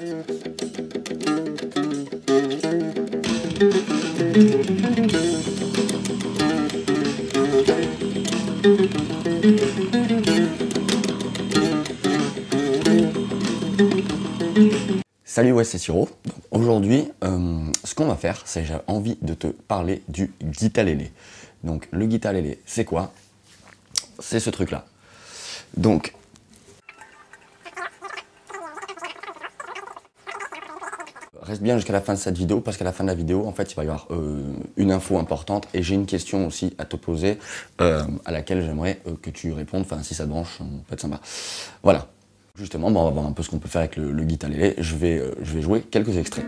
Salut, ouais, c'est Siro. Aujourd'hui, euh, ce qu'on va faire, c'est j'ai envie de te parler du guitalélé. Donc, le guitalélé, c'est quoi? C'est ce truc-là. Donc, reste bien jusqu'à la fin de cette vidéo parce qu'à la fin de la vidéo, en fait, il va y avoir euh, une info importante et j'ai une question aussi à te poser euh, à laquelle j'aimerais que tu répondes. Enfin, si ça te branche, ça peut être sympa. Voilà. Justement, on va voir un peu ce qu'on peut faire avec le, le guitarélé. Je vais, euh, je vais jouer quelques extraits.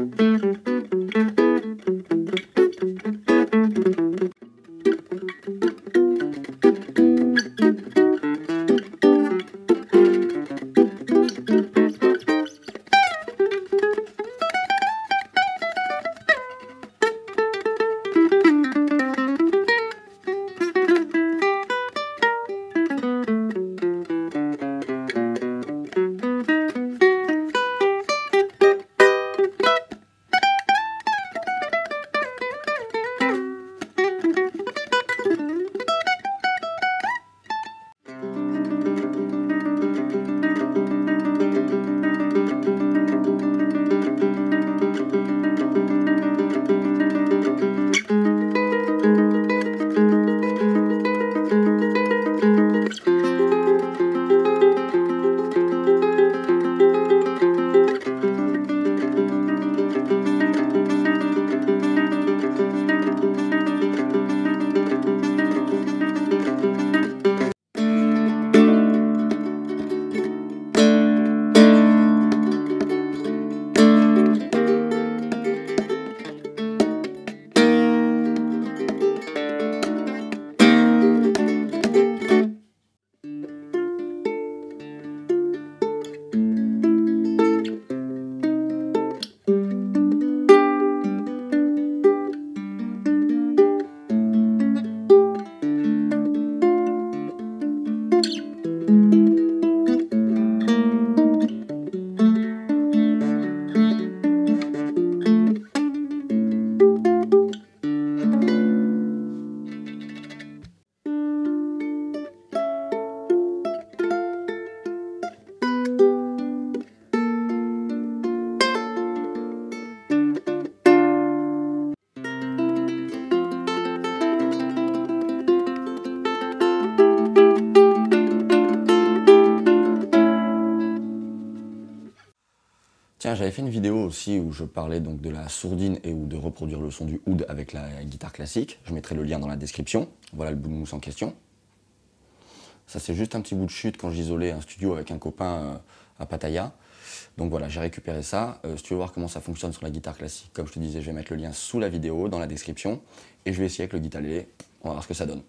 Música Tiens, j'avais fait une vidéo aussi où je parlais donc de la sourdine et ou de reproduire le son du oud avec la guitare classique. Je mettrai le lien dans la description. Voilà le bout de mousse en question. Ça, c'est juste un petit bout de chute quand j'isolais un studio avec un copain euh, à Pattaya. Donc voilà, j'ai récupéré ça. Euh, si tu veux voir comment ça fonctionne sur la guitare classique, comme je te disais, je vais mettre le lien sous la vidéo, dans la description. Et je vais essayer avec le guitare On va voir ce que ça donne.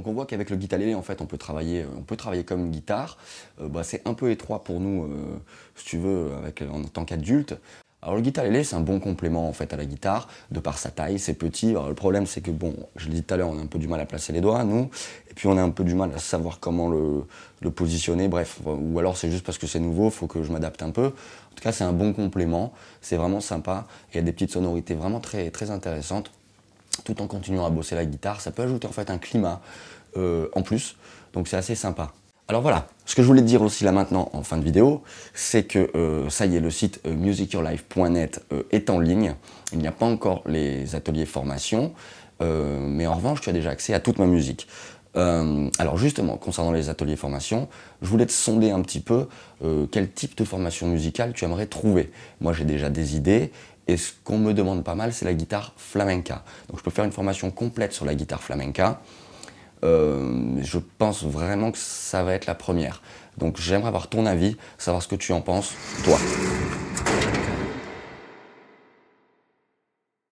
Donc on voit qu'avec le guitaré, en on peut travailler, on peut travailler comme une guitare. Euh, bah, c'est un peu étroit pour nous, euh, si tu veux, en tant qu'adulte. Alors le guitaré, c'est un bon complément en fait à la guitare, de par sa taille, c'est petit. Le problème, c'est que bon, je l'ai dit tout à l'heure, on a un peu du mal à placer les doigts, nous, et puis on a un peu du mal à savoir comment le, positionner. Bref, ou alors c'est juste parce que c'est nouveau, faut que je m'adapte un peu. En tout cas, c'est un bon complément, c'est vraiment sympa. Il y a des petites sonorités vraiment très intéressantes tout en continuant à bosser la guitare. Ça peut ajouter en fait un climat euh, en plus, donc c'est assez sympa. Alors voilà, ce que je voulais te dire aussi là maintenant en fin de vidéo, c'est que euh, ça y est, le site euh, musicyourlife.net est en ligne. Il n'y a pas encore les ateliers formation, mais en revanche, tu as déjà accès à toute ma musique. alors justement, concernant les ateliers formation, je voulais te sonder un petit peu quel type de formation musicale tu aimerais trouver. Moi j'ai déjà des idées et ce qu'on me demande pas mal, c'est la guitare flamenca. Donc je peux faire une formation complète sur la guitare flamenca. Euh, je pense vraiment que ça va être la première. Donc j'aimerais avoir ton avis, savoir ce que tu en penses, toi.